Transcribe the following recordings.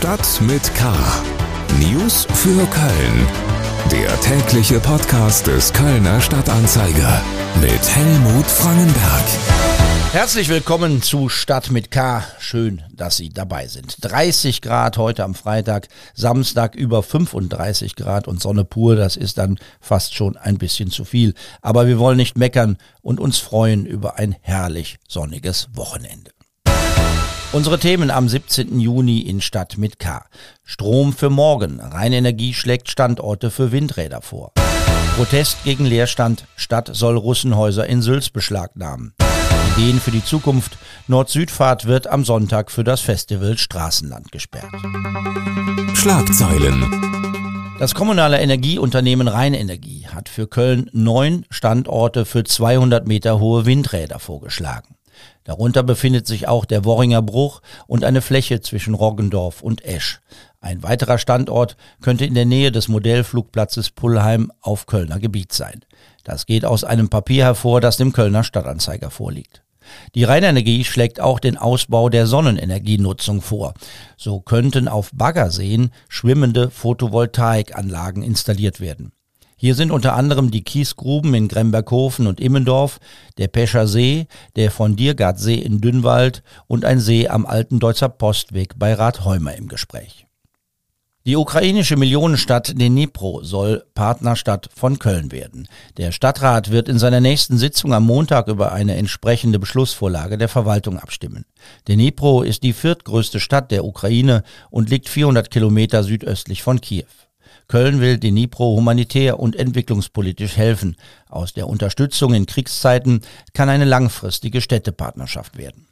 Stadt mit K. News für Köln. Der tägliche Podcast des Kölner Stadtanzeiger mit Helmut Frangenberg. Herzlich willkommen zu Stadt mit K. Schön, dass Sie dabei sind. 30 Grad heute am Freitag, Samstag über 35 Grad und Sonne pur. Das ist dann fast schon ein bisschen zu viel. Aber wir wollen nicht meckern und uns freuen über ein herrlich sonniges Wochenende. Unsere Themen am 17. Juni in Stadt mit K. Strom für morgen. Rheinenergie schlägt Standorte für Windräder vor. Protest gegen Leerstand. Stadt soll Russenhäuser in Sülz beschlagnahmen. Ideen für die Zukunft. Nord-Süd-Fahrt wird am Sonntag für das Festival Straßenland gesperrt. Schlagzeilen. Das kommunale Energieunternehmen Rheinenergie hat für Köln neun Standorte für 200 Meter hohe Windräder vorgeschlagen. Darunter befindet sich auch der Worringer Bruch und eine Fläche zwischen Roggendorf und Esch. Ein weiterer Standort könnte in der Nähe des Modellflugplatzes Pullheim auf Kölner Gebiet sein. Das geht aus einem Papier hervor, das dem Kölner Stadtanzeiger vorliegt. Die Rheinenergie schlägt auch den Ausbau der Sonnenenergienutzung vor. So könnten auf Baggerseen schwimmende Photovoltaikanlagen installiert werden. Hier sind unter anderem die Kiesgruben in Gremberghofen und Immendorf, der Pescher See, der von Diergartsee in Dünnwald und ein See am alten Deutzer Postweg bei Rathheumer im Gespräch. Die ukrainische Millionenstadt Dnipro soll Partnerstadt von Köln werden. Der Stadtrat wird in seiner nächsten Sitzung am Montag über eine entsprechende Beschlussvorlage der Verwaltung abstimmen. Dnipro ist die viertgrößte Stadt der Ukraine und liegt 400 Kilometer südöstlich von Kiew. Köln will Dnipro humanitär und entwicklungspolitisch helfen. Aus der Unterstützung in Kriegszeiten kann eine langfristige Städtepartnerschaft werden.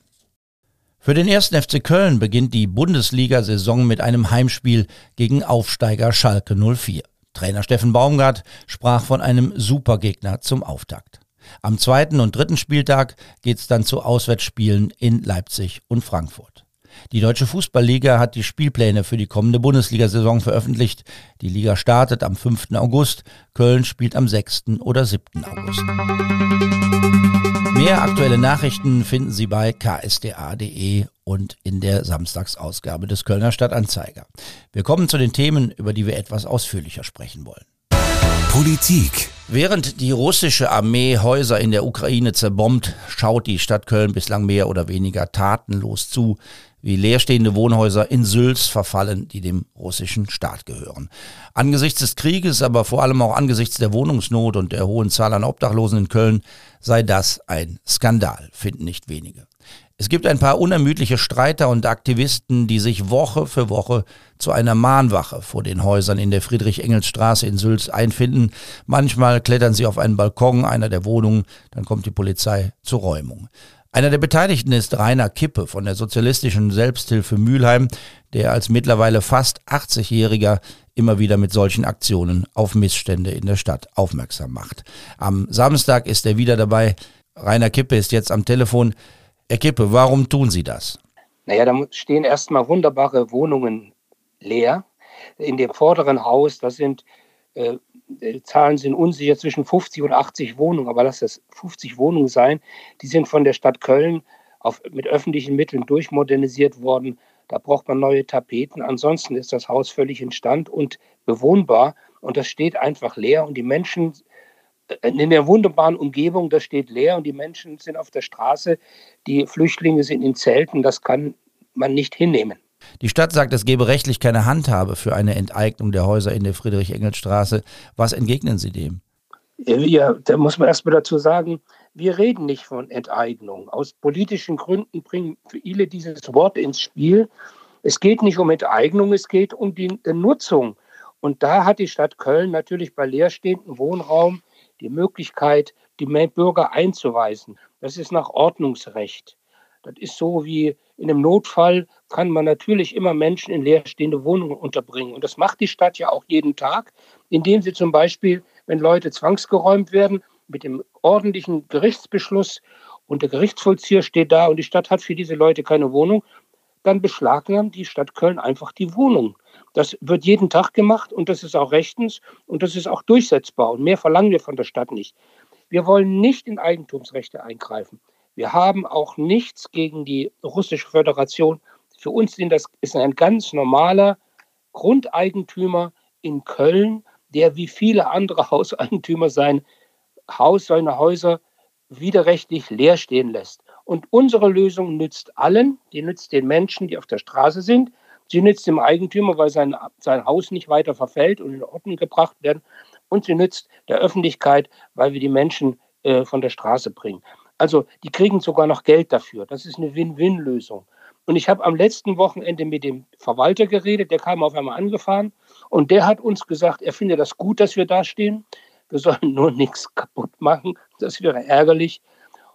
Für den ersten FC Köln beginnt die Bundesliga-Saison mit einem Heimspiel gegen Aufsteiger Schalke 04. Trainer Steffen Baumgart sprach von einem Supergegner zum Auftakt. Am zweiten und dritten Spieltag geht's dann zu Auswärtsspielen in Leipzig und Frankfurt. Die Deutsche Fußballliga hat die Spielpläne für die kommende Bundesliga-Saison veröffentlicht. Die Liga startet am 5. August. Köln spielt am 6. oder 7. August. Mehr aktuelle Nachrichten finden Sie bei ksda.de und in der Samstagsausgabe des Kölner Stadtanzeiger. Wir kommen zu den Themen, über die wir etwas ausführlicher sprechen wollen. Politik. Während die russische Armee Häuser in der Ukraine zerbombt, schaut die Stadt Köln bislang mehr oder weniger tatenlos zu, wie leerstehende Wohnhäuser in Sülz verfallen, die dem russischen Staat gehören. Angesichts des Krieges, aber vor allem auch angesichts der Wohnungsnot und der hohen Zahl an Obdachlosen in Köln sei das ein Skandal, finden nicht wenige. Es gibt ein paar unermüdliche Streiter und Aktivisten, die sich Woche für Woche zu einer Mahnwache vor den Häusern in der Friedrich-Engels-Straße in Sülz einfinden. Manchmal klettern sie auf einen Balkon einer der Wohnungen, dann kommt die Polizei zur Räumung. Einer der Beteiligten ist Rainer Kippe von der sozialistischen Selbsthilfe Mülheim, der als mittlerweile fast 80-Jähriger immer wieder mit solchen Aktionen auf Missstände in der Stadt aufmerksam macht. Am Samstag ist er wieder dabei. Rainer Kippe ist jetzt am Telefon. Herr Kippe, warum tun Sie das? Naja, da stehen erstmal wunderbare Wohnungen leer. In dem vorderen Haus, das sind äh, die Zahlen sind unsicher zwischen 50 und 80 Wohnungen, aber lass das 50 Wohnungen sein. Die sind von der Stadt Köln auf, mit öffentlichen Mitteln durchmodernisiert worden. Da braucht man neue Tapeten. Ansonsten ist das Haus völlig instand und bewohnbar. Und das steht einfach leer. Und die Menschen äh, in der wunderbaren Umgebung, das steht leer. Und die Menschen sind auf der Straße. Die Flüchtlinge sind in Zelten. Das kann man nicht hinnehmen. Die Stadt sagt, es gebe rechtlich keine Handhabe für eine Enteignung der Häuser in der Friedrich-Engels-Straße. Was entgegnen Sie dem? Ja, da muss man erstmal dazu sagen, wir reden nicht von Enteignung. Aus politischen Gründen bringen viele dieses Wort ins Spiel. Es geht nicht um Enteignung, es geht um die Nutzung. Und da hat die Stadt Köln natürlich bei leerstehendem Wohnraum die Möglichkeit, die Bürger einzuweisen. Das ist nach Ordnungsrecht. Das ist so wie in einem Notfall kann man natürlich immer Menschen in leerstehende Wohnungen unterbringen. Und das macht die Stadt ja auch jeden Tag, indem sie zum Beispiel, wenn Leute zwangsgeräumt werden, mit dem ordentlichen Gerichtsbeschluss und der Gerichtsvollzieher steht da und die Stadt hat für diese Leute keine Wohnung, dann beschlagnahmt die Stadt Köln einfach die Wohnung. Das wird jeden Tag gemacht und das ist auch rechtens und das ist auch durchsetzbar. Und mehr verlangen wir von der Stadt nicht. Wir wollen nicht in Eigentumsrechte eingreifen. Wir haben auch nichts gegen die russische Föderation. Für uns sind das, ist ein ganz normaler Grundeigentümer in Köln, der wie viele andere Hauseigentümer sein Haus, seine Häuser widerrechtlich leer stehen lässt. Und unsere Lösung nützt allen, die nützt den Menschen, die auf der Straße sind, sie nützt dem Eigentümer, weil sein, sein Haus nicht weiter verfällt und in Ordnung gebracht werden, und sie nützt der Öffentlichkeit, weil wir die Menschen äh, von der Straße bringen. Also die kriegen sogar noch Geld dafür. Das ist eine Win-Win-Lösung. Und ich habe am letzten Wochenende mit dem Verwalter geredet, der kam auf einmal angefahren und der hat uns gesagt, er finde das gut, dass wir da stehen. Wir sollen nur nichts kaputt machen. Das wäre ärgerlich.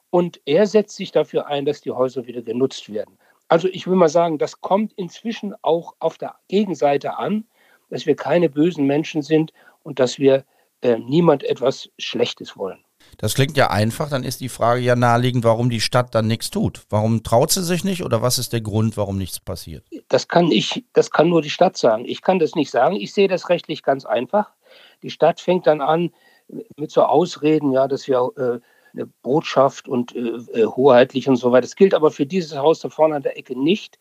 Und er setzt sich dafür ein, dass die Häuser wieder genutzt werden. Also ich will mal sagen, das kommt inzwischen auch auf der Gegenseite an, dass wir keine bösen Menschen sind und dass wir äh, niemand etwas Schlechtes wollen. Das klingt ja einfach, dann ist die Frage ja naheliegend, warum die Stadt dann nichts tut. Warum traut sie sich nicht oder was ist der Grund, warum nichts passiert? Das kann ich, das kann nur die Stadt sagen. Ich kann das nicht sagen. Ich sehe das rechtlich ganz einfach. Die Stadt fängt dann an mit so Ausreden, ja, dass wir äh, eine Botschaft und äh, äh, hoheitlich und so weiter. Das gilt aber für dieses Haus da vorne an der Ecke nicht,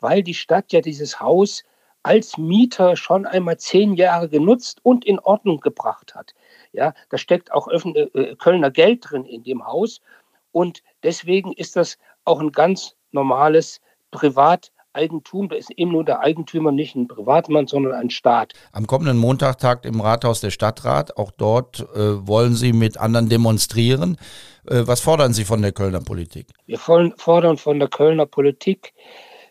weil die Stadt ja dieses Haus als Mieter schon einmal zehn Jahre genutzt und in Ordnung gebracht hat. Ja, da steckt auch Öffn äh, Kölner Geld drin in dem Haus. Und deswegen ist das auch ein ganz normales Privateigentum. Da ist eben nur der Eigentümer nicht ein Privatmann, sondern ein Staat. Am kommenden Montag tagt im Rathaus der Stadtrat. Auch dort äh, wollen Sie mit anderen demonstrieren. Äh, was fordern Sie von der Kölner Politik? Wir fordern von der Kölner Politik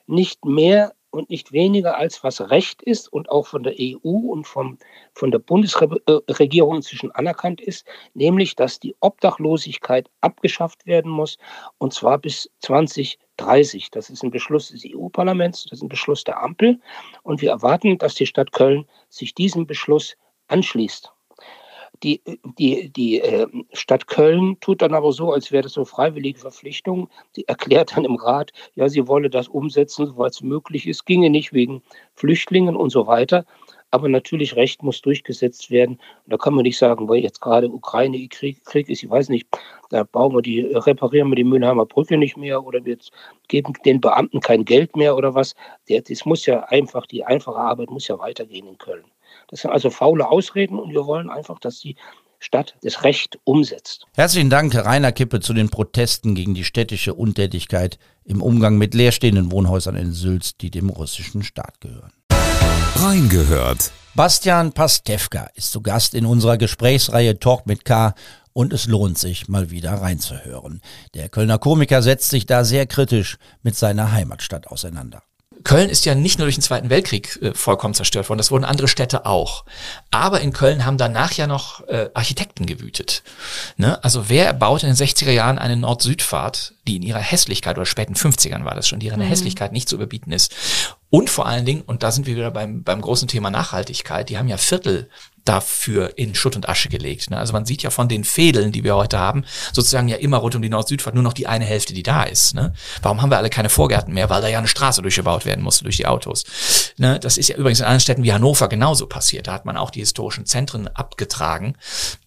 nicht mehr und nicht weniger als was Recht ist und auch von der EU und vom, von der Bundesregierung inzwischen anerkannt ist, nämlich dass die Obdachlosigkeit abgeschafft werden muss und zwar bis 2030. Das ist ein Beschluss des EU-Parlaments, das ist ein Beschluss der Ampel und wir erwarten, dass die Stadt Köln sich diesem Beschluss anschließt. Die, die, die äh, Stadt Köln tut dann aber so, als wäre das so freiwillige Verpflichtung. Sie erklärt dann im Rat, ja, sie wolle das umsetzen, soweit es möglich ist, ginge nicht wegen Flüchtlingen und so weiter. Aber natürlich, Recht muss durchgesetzt werden. Und da kann man nicht sagen, weil jetzt gerade Ukraine-Krieg Krieg ist, ich weiß nicht, da bauen wir die, reparieren wir die Mülheimer Brücke nicht mehr oder wir geben den Beamten kein Geld mehr oder was. Das muss ja einfach, die einfache Arbeit muss ja weitergehen in Köln. Das sind also faule Ausreden und wir wollen einfach, dass die Stadt das Recht umsetzt. Herzlichen Dank, Rainer Kippe, zu den Protesten gegen die städtische Untätigkeit im Umgang mit leerstehenden Wohnhäusern in Sülz, die dem russischen Staat gehören. Reingehört. Bastian Pastewka ist zu Gast in unserer Gesprächsreihe Talk mit K und es lohnt sich mal wieder reinzuhören. Der Kölner Komiker setzt sich da sehr kritisch mit seiner Heimatstadt auseinander. Köln ist ja nicht nur durch den Zweiten Weltkrieg äh, vollkommen zerstört worden, das wurden andere Städte auch. Aber in Köln haben danach ja noch äh, Architekten gewütet. Ne? Also wer baute in den 60er Jahren eine Nord-Süd-Fahrt, die in ihrer Hässlichkeit, oder späten 50ern war das schon, die ihrer mhm. Hässlichkeit nicht zu überbieten ist. Und vor allen Dingen, und da sind wir wieder beim, beim großen Thema Nachhaltigkeit, die haben ja Viertel dafür in Schutt und Asche gelegt. Ne? Also man sieht ja von den Fädeln, die wir heute haben, sozusagen ja immer rund um die Nord-Süd-Fahrt nur noch die eine Hälfte, die da ist. Ne? Warum haben wir alle keine Vorgärten mehr? Weil da ja eine Straße durchgebaut werden musste durch die Autos. Ne? Das ist ja übrigens in anderen Städten wie Hannover genauso passiert. Da hat man auch die historischen Zentren abgetragen,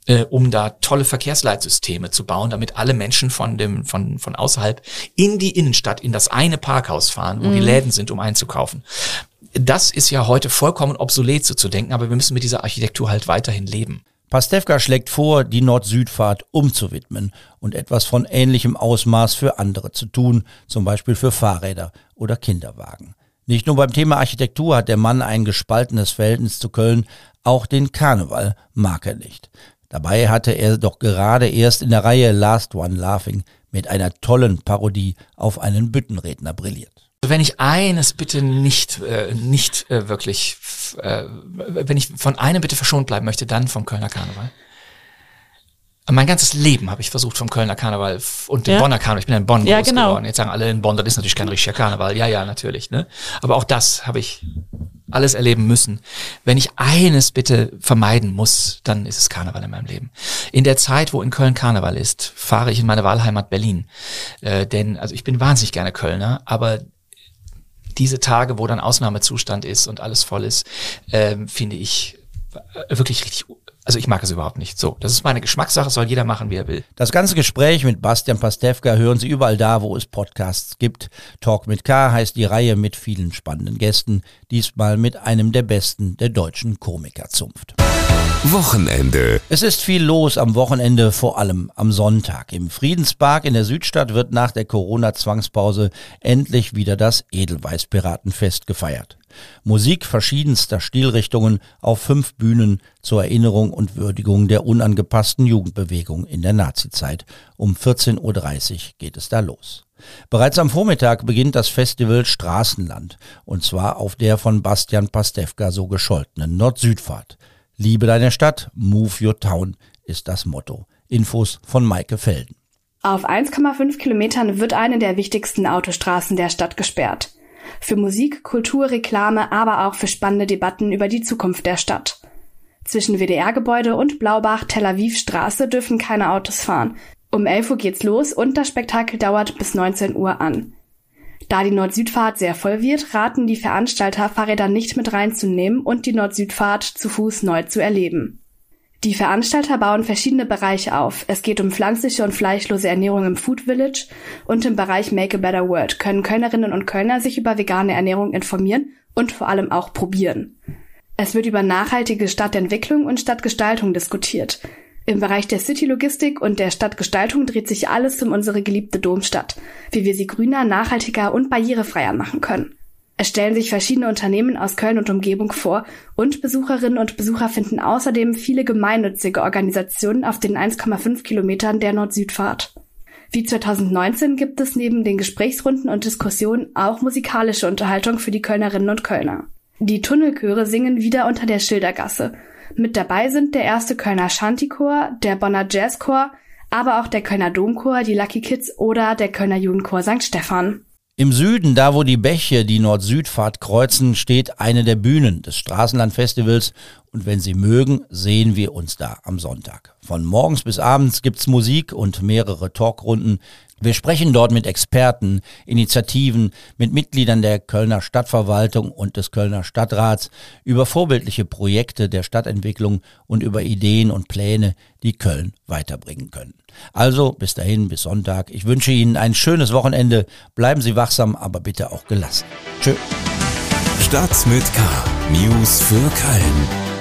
äh, um da tolle Verkehrsleitsysteme zu bauen, damit alle Menschen von dem von von außerhalb in die Innenstadt in das eine Parkhaus fahren, wo mhm. die Läden sind, um einzukaufen das ist ja heute vollkommen obsolet so zu denken, aber wir müssen mit dieser Architektur halt weiterhin leben. Pastewka schlägt vor, die Nord-Süd-Fahrt umzuwidmen und etwas von ähnlichem Ausmaß für andere zu tun, zum Beispiel für Fahrräder oder Kinderwagen. Nicht nur beim Thema Architektur hat der Mann ein gespaltenes Verhältnis zu Köln, auch den Karneval mag er nicht. Dabei hatte er doch gerade erst in der Reihe Last One Laughing mit einer tollen Parodie auf einen Büttenredner brilliert. Wenn ich eines bitte nicht, äh, nicht äh, wirklich, äh, wenn ich von einem bitte verschont bleiben möchte, dann vom Kölner Karneval. Mein ganzes Leben habe ich versucht vom Kölner Karneval und dem ja. Bonner Karneval. Ich bin in Bonn ja, groß genau. geworden. Jetzt sagen alle in Bonn, das ist natürlich kein richtiger Karneval. Ja, ja, natürlich. Ne? Aber auch das habe ich alles erleben müssen. Wenn ich eines bitte vermeiden muss, dann ist es Karneval in meinem Leben. In der Zeit, wo in Köln Karneval ist, fahre ich in meine Wahlheimat Berlin. Äh, denn also ich bin wahnsinnig gerne Kölner, aber diese Tage, wo dann Ausnahmezustand ist und alles voll ist, ähm, finde ich wirklich richtig Also ich mag es überhaupt nicht. So, das ist meine Geschmackssache, soll jeder machen, wie er will. Das ganze Gespräch mit Bastian Pastewka hören Sie überall da, wo es Podcasts gibt. Talk mit K heißt die Reihe mit vielen spannenden Gästen, diesmal mit einem der besten der deutschen Komikerzunft. Wochenende. Es ist viel los am Wochenende, vor allem am Sonntag. Im Friedenspark in der Südstadt wird nach der Corona-Zwangspause endlich wieder das Edelweiß-Piratenfest gefeiert. Musik verschiedenster Stilrichtungen auf fünf Bühnen zur Erinnerung und Würdigung der unangepassten Jugendbewegung in der Nazizeit. Um 14.30 Uhr geht es da los. Bereits am Vormittag beginnt das Festival Straßenland, und zwar auf der von Bastian Pastewka so gescholtenen Nord-Süd-Fahrt. Liebe deine Stadt, move your town ist das Motto. Infos von Maike Felden. Auf 1,5 Kilometern wird eine der wichtigsten Autostraßen der Stadt gesperrt. Für Musik, Kultur, Reklame, aber auch für spannende Debatten über die Zukunft der Stadt. Zwischen WDR-Gebäude und Blaubach-Tel Aviv-Straße dürfen keine Autos fahren. Um 11 Uhr geht's los und das Spektakel dauert bis 19 Uhr an. Da die Nord-Süd-Fahrt sehr voll wird, raten die Veranstalter, Fahrräder nicht mit reinzunehmen und die Nord-Süd-Fahrt zu Fuß neu zu erleben. Die Veranstalter bauen verschiedene Bereiche auf. Es geht um pflanzliche und fleischlose Ernährung im Food Village und im Bereich Make a Better World können Kölnerinnen und Kölner sich über vegane Ernährung informieren und vor allem auch probieren. Es wird über nachhaltige Stadtentwicklung und Stadtgestaltung diskutiert. Im Bereich der City-Logistik und der Stadtgestaltung dreht sich alles um unsere geliebte Domstadt, wie wir sie grüner, nachhaltiger und barrierefreier machen können. Es stellen sich verschiedene Unternehmen aus Köln und Umgebung vor und Besucherinnen und Besucher finden außerdem viele gemeinnützige Organisationen auf den 1,5 Kilometern der Nord-Süd-Fahrt. Wie 2019 gibt es neben den Gesprächsrunden und Diskussionen auch musikalische Unterhaltung für die Kölnerinnen und Kölner. Die Tunnelchöre singen wieder unter der Schildergasse mit dabei sind der erste Kölner Shantychor, der Bonner Jazzchor, aber auch der Kölner Domchor, die Lucky Kids oder der Kölner Jugendchor St. Stephan. Im Süden, da wo die Bäche die Nord-Süd-Fahrt kreuzen, steht eine der Bühnen des Straßenlandfestivals und wenn Sie mögen, sehen wir uns da am Sonntag. Von morgens bis abends gibt's Musik und mehrere Talkrunden. Wir sprechen dort mit Experten, Initiativen, mit Mitgliedern der Kölner Stadtverwaltung und des Kölner Stadtrats über vorbildliche Projekte der Stadtentwicklung und über Ideen und Pläne, die Köln weiterbringen können. Also bis dahin, bis Sonntag. Ich wünsche Ihnen ein schönes Wochenende. Bleiben Sie wachsam, aber bitte auch gelassen. Tschö. Stadt mit K. News für Köln.